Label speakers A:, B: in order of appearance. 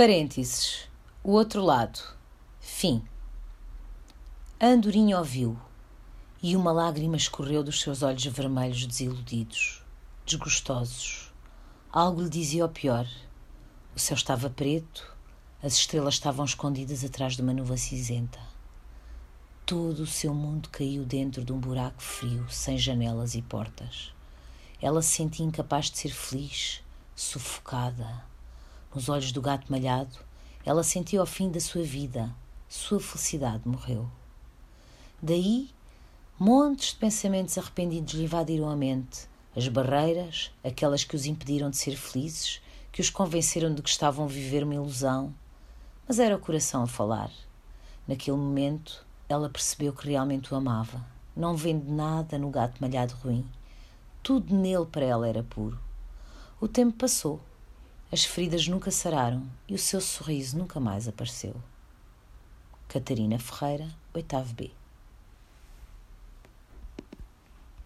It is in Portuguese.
A: Parênteses. O outro lado. Fim. A andorinha ouviu e uma lágrima escorreu dos seus olhos vermelhos desiludidos, desgostosos. Algo lhe dizia o pior. O céu estava preto, as estrelas estavam escondidas atrás de uma nuvem cinzenta. Todo o seu mundo caiu dentro de um buraco frio, sem janelas e portas. Ela se sentia incapaz de ser feliz, sufocada. Nos olhos do gato malhado, ela sentia o fim da sua vida. Sua felicidade morreu. Daí, montes de pensamentos arrependidos lhe invadiram a mente. As barreiras, aquelas que os impediram de ser felizes, que os convenceram de que estavam a viver uma ilusão. Mas era o coração a falar. Naquele momento, ela percebeu que realmente o amava. Não vendo nada no gato malhado ruim. Tudo nele para ela era puro. O tempo passou. As feridas nunca sararam e o seu sorriso nunca mais apareceu. Catarina Ferreira, 8 B.